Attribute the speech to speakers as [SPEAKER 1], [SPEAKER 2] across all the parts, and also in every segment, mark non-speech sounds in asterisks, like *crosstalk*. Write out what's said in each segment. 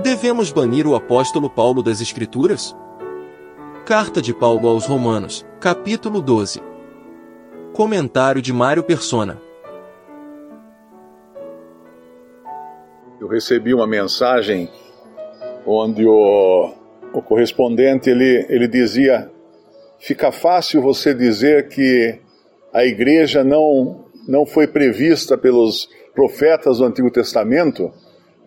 [SPEAKER 1] Devemos banir o apóstolo Paulo das Escrituras? Carta de Paulo aos Romanos, capítulo 12. Comentário de Mário Persona.
[SPEAKER 2] Eu recebi uma mensagem onde o, o correspondente ele, ele dizia: fica fácil você dizer que a igreja não, não foi prevista pelos profetas do Antigo Testamento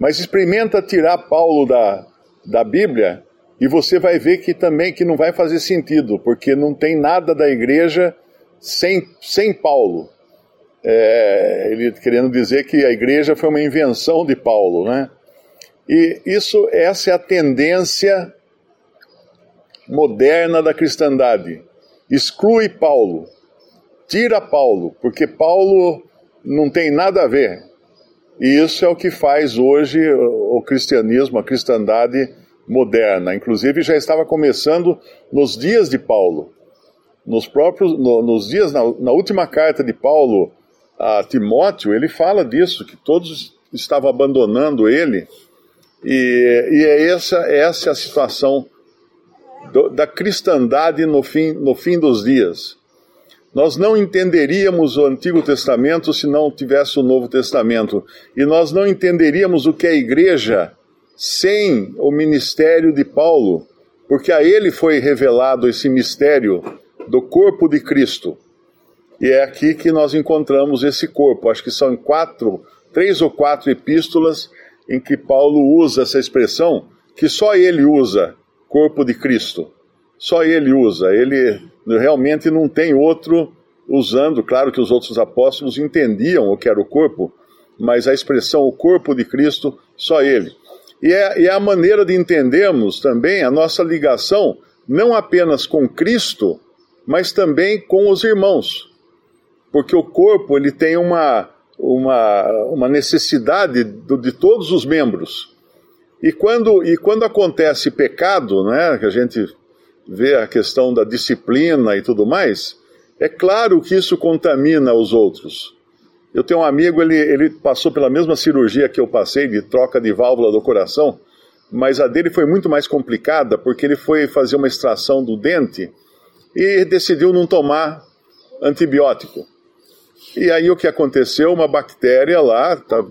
[SPEAKER 2] mas experimenta tirar Paulo da, da Bíblia e você vai ver que também que não vai fazer sentido, porque não tem nada da igreja sem, sem Paulo. É, ele querendo dizer que a igreja foi uma invenção de Paulo, né? E isso, essa é a tendência moderna da cristandade. Exclui Paulo, tira Paulo, porque Paulo não tem nada a ver. E isso é o que faz hoje o cristianismo, a cristandade moderna. Inclusive já estava começando nos dias de Paulo. Nos próprios, no, nos dias, na, na, última carta de Paulo a Timóteo, ele fala disso, que todos estavam abandonando ele. E, e é essa, essa é a situação do, da cristandade no fim, no fim dos dias. Nós não entenderíamos o Antigo Testamento se não tivesse o Novo Testamento. E nós não entenderíamos o que é a igreja sem o ministério de Paulo, porque a ele foi revelado esse mistério do corpo de Cristo. E é aqui que nós encontramos esse corpo. Acho que são quatro, três ou quatro epístolas em que Paulo usa essa expressão que só ele usa, corpo de Cristo. Só ele usa. Ele realmente não tem outro usando. Claro que os outros apóstolos entendiam o que era o corpo, mas a expressão o corpo de Cristo, só ele. E é, e é a maneira de entendermos também a nossa ligação, não apenas com Cristo, mas também com os irmãos. Porque o corpo ele tem uma, uma, uma necessidade de, de todos os membros. E quando, e quando acontece pecado, né, que a gente vê a questão da disciplina e tudo mais, é claro que isso contamina os outros. Eu tenho um amigo, ele, ele passou pela mesma cirurgia que eu passei, de troca de válvula do coração, mas a dele foi muito mais complicada, porque ele foi fazer uma extração do dente e decidiu não tomar antibiótico. E aí o que aconteceu? Uma bactéria lá, tá,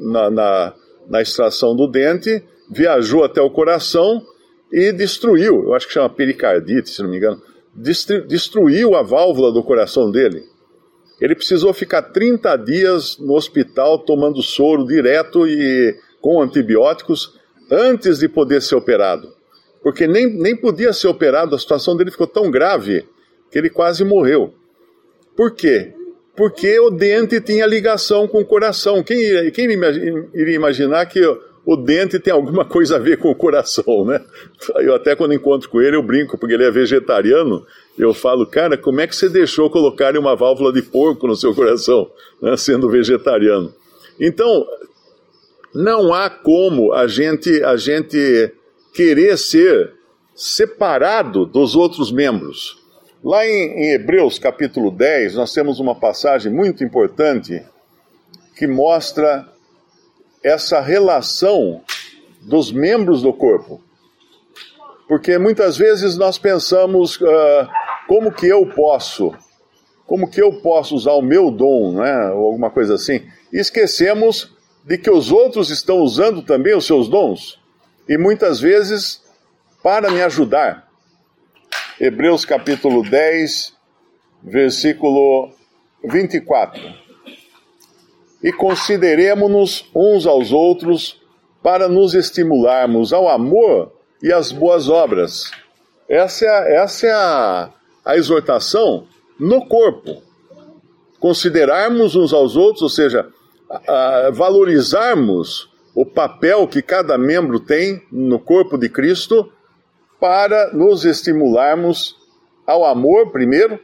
[SPEAKER 2] na, na, na extração do dente, viajou até o coração e destruiu, eu acho que chama pericardite, se não me engano, destruiu a válvula do coração dele. Ele precisou ficar 30 dias no hospital tomando soro direto e com antibióticos antes de poder ser operado. Porque nem, nem podia ser operado, a situação dele ficou tão grave que ele quase morreu. Por quê? Porque o dente tinha ligação com o coração. Quem, quem iria imaginar que o dente tem alguma coisa a ver com o coração, né? Eu até quando encontro com ele eu brinco, porque ele é vegetariano, eu falo, cara, como é que você deixou colocarem uma válvula de porco no seu coração, né, sendo vegetariano? Então, não há como a gente, a gente querer ser separado dos outros membros. Lá em, em Hebreus capítulo 10, nós temos uma passagem muito importante que mostra essa relação dos membros do corpo. Porque muitas vezes nós pensamos uh, como que eu posso, como que eu posso usar o meu dom, né, ou alguma coisa assim, e esquecemos de que os outros estão usando também os seus dons, e muitas vezes para me ajudar. Hebreus capítulo 10, versículo 24 e consideremos-nos uns aos outros para nos estimularmos ao amor e às boas obras. Essa é, a, essa é a, a exortação no corpo. Considerarmos uns aos outros, ou seja, a, valorizarmos o papel que cada membro tem no corpo de Cristo para nos estimularmos ao amor, primeiro,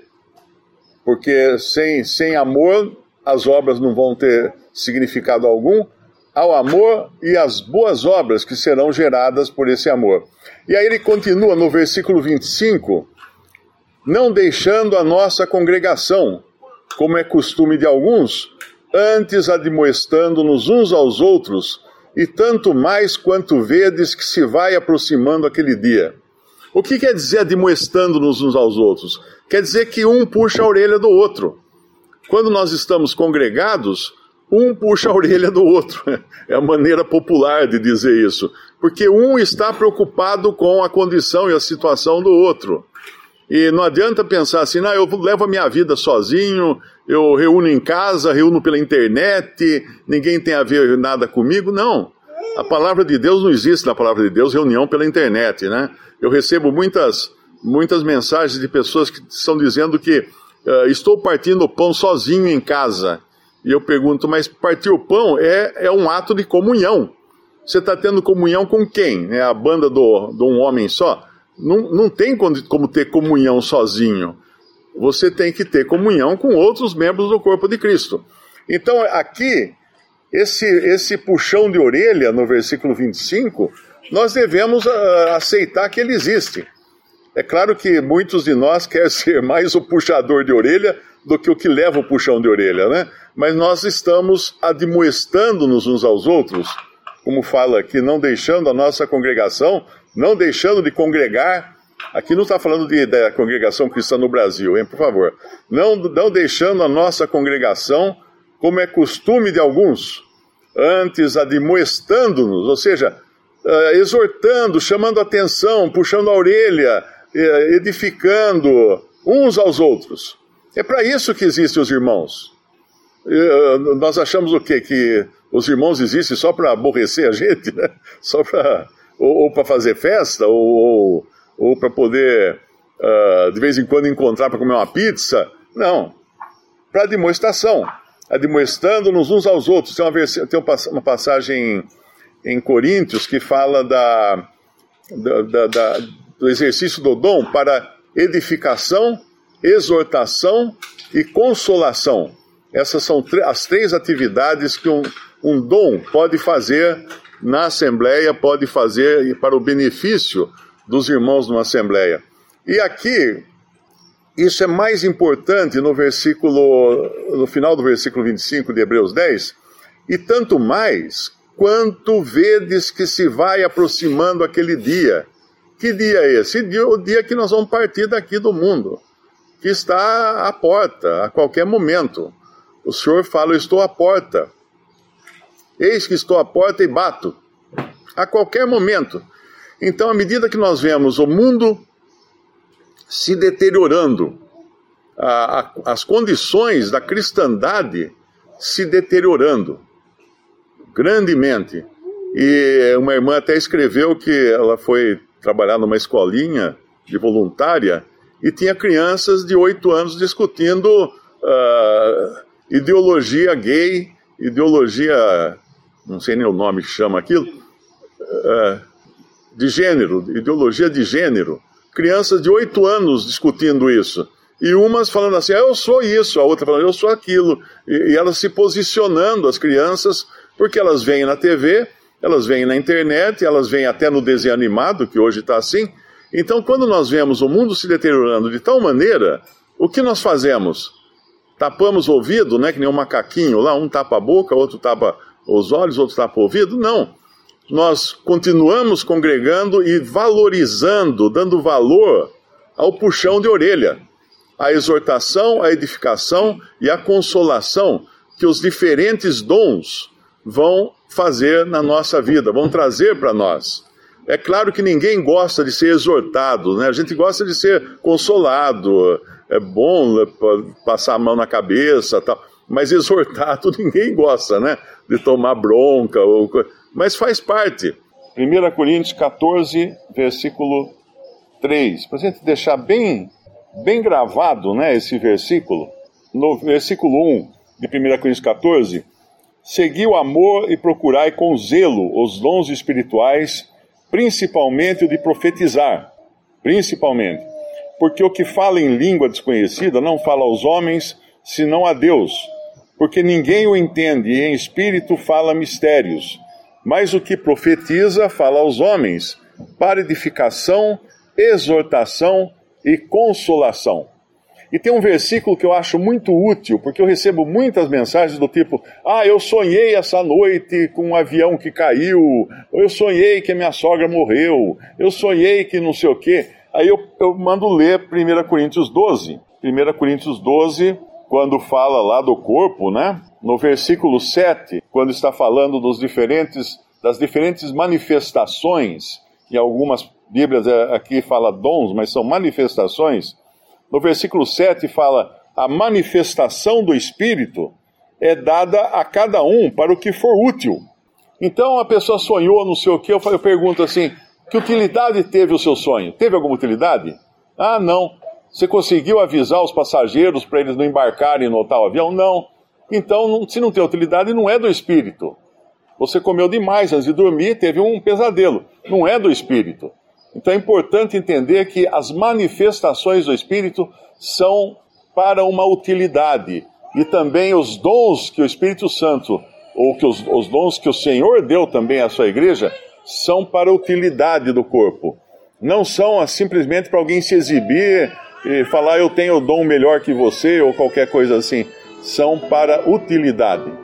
[SPEAKER 2] porque sem, sem amor as obras não vão ter significado algum, ao amor e às boas obras que serão geradas por esse amor. E aí ele continua no versículo 25: Não deixando a nossa congregação, como é costume de alguns, antes admoestando-nos uns aos outros, e tanto mais quanto vedes que se vai aproximando aquele dia. O que quer dizer admoestando-nos uns aos outros? Quer dizer que um puxa a orelha do outro. Quando nós estamos congregados, um puxa a orelha do outro. *laughs* É a maneira popular de dizer isso. Porque um está preocupado com a condição e a situação do outro. E não adianta pensar assim, não, eu levo a minha vida sozinho, eu reúno em casa, reúno pela internet, ninguém tem a ver nada comigo. Não. A palavra de Deus não existe na palavra de Deus, reunião pela internet, né? Eu recebo muitas, muitas mensagens de pessoas que estão dizendo que uh, estou partindo o pão sozinho em casa. E eu pergunto, mas partir o pão é, é um ato de comunhão. Você está tendo comunhão com quem? É a banda do, de um homem só? Não, não tem como ter comunhão sozinho. Você tem que ter comunhão com outros membros do corpo de Cristo. Então, aqui, esse, esse puxão de orelha no versículo 25, nós devemos uh, aceitar que ele existe. É claro que muitos de nós querem *laughs* ser mais o puxador de orelha do que o que leva o puxão de orelha, né? Mas nós estamos admoestando-nos uns aos outros, como fala aqui, não deixando a nossa congregação, não deixando de congregar. Aqui não está falando de, da congregação cristã no Brasil, hein, por favor. Não, não deixando a nossa congregação, como é costume de alguns, antes admoestando-nos, ou seja, uh, exortando, chamando atenção, puxando a orelha, edificando uns aos outros. É para isso que existem os irmãos. Uh, nós achamos o quê? Que os irmãos existem só para aborrecer a gente, né? *laughs* Só para ou, ou para fazer festa, ou, ou, ou para poder uh, de vez em quando encontrar para comer uma pizza. Não. Para demonstração. Admoestando-nos uns aos outros. Tem, uma, tem uma passagem em Coríntios que fala da, da, da, da do exercício do dom para edificação exortação e consolação. Essas são as três atividades que um, um dom pode fazer na Assembleia, pode fazer para o benefício dos irmãos numa Assembleia. E aqui, isso é mais importante no versículo, no final do versículo 25 de Hebreus 10, e tanto mais quanto vedes que se vai aproximando aquele dia. Que dia é esse? O dia que nós vamos partir daqui do mundo que está à porta, a qualquer momento. O Senhor fala: Estou à porta. Eis que estou à porta e bato. A qualquer momento. Então, à medida que nós vemos o mundo se deteriorando, a, a, as condições da cristandade se deteriorando grandemente. E uma irmã até escreveu que ela foi trabalhar numa escolinha de voluntária e tinha crianças de 8 anos discutindo uh, ideologia gay, ideologia, não sei nem o nome que chama aquilo, uh, de gênero, ideologia de gênero. Crianças de 8 anos discutindo isso. E umas falando assim, ah, eu sou isso, a outra falando, eu sou aquilo. E, e elas se posicionando, as crianças, porque elas veem na TV, elas veem na internet, elas veem até no desenho animado, que hoje está assim, então, quando nós vemos o mundo se deteriorando de tal maneira, o que nós fazemos? Tapamos o ouvido, né? Que nem um macaquinho lá, um tapa a boca, outro tapa os olhos, outro tapa o ouvido? Não. Nós continuamos congregando e valorizando, dando valor ao puxão de orelha, à exortação, à edificação e à consolação que os diferentes dons vão fazer na nossa vida, vão trazer para nós. É claro que ninguém gosta de ser exortado, né? A gente gosta de ser consolado. É bom né, passar a mão na cabeça, tal. Mas exortado *laughs* ninguém gosta, né? De tomar bronca, ou... mas faz parte. 1 Coríntios 14, versículo 3. Para a gente deixar bem, bem gravado né, esse versículo, no versículo 1 de 1 Coríntios 14, segui o amor e procurai com zelo os dons espirituais principalmente o de profetizar, principalmente, porque o que fala em língua desconhecida não fala aos homens, senão a Deus, porque ninguém o entende e em espírito fala mistérios, mas o que profetiza fala aos homens, para edificação, exortação e consolação. E tem um versículo que eu acho muito útil, porque eu recebo muitas mensagens do tipo: Ah, eu sonhei essa noite com um avião que caiu, ou eu sonhei que a minha sogra morreu, eu sonhei que não sei o quê. Aí eu, eu mando ler 1 Coríntios 12. 1 Coríntios 12, quando fala lá do corpo, né? No versículo 7, quando está falando dos diferentes, das diferentes manifestações, e algumas Bíblias é, aqui fala dons, mas são manifestações. No versículo 7 fala: a manifestação do Espírito é dada a cada um para o que for útil. Então a pessoa sonhou, não sei o que, eu, pergunto assim: que utilidade teve o seu sonho? Teve alguma utilidade? Ah, não. Você conseguiu avisar os passageiros para eles não embarcarem no tal avião? Não. Então, se não tem utilidade, não é do espírito. Você comeu demais antes de dormir, teve um pesadelo. Não é do espírito. Então é importante entender que as manifestações do Espírito são para uma utilidade. E também os dons que o Espírito Santo, ou que os, os dons que o Senhor deu também à sua igreja, são para utilidade do corpo. Não são simplesmente para alguém se exibir e falar eu tenho o dom melhor que você ou qualquer coisa assim. São para utilidade.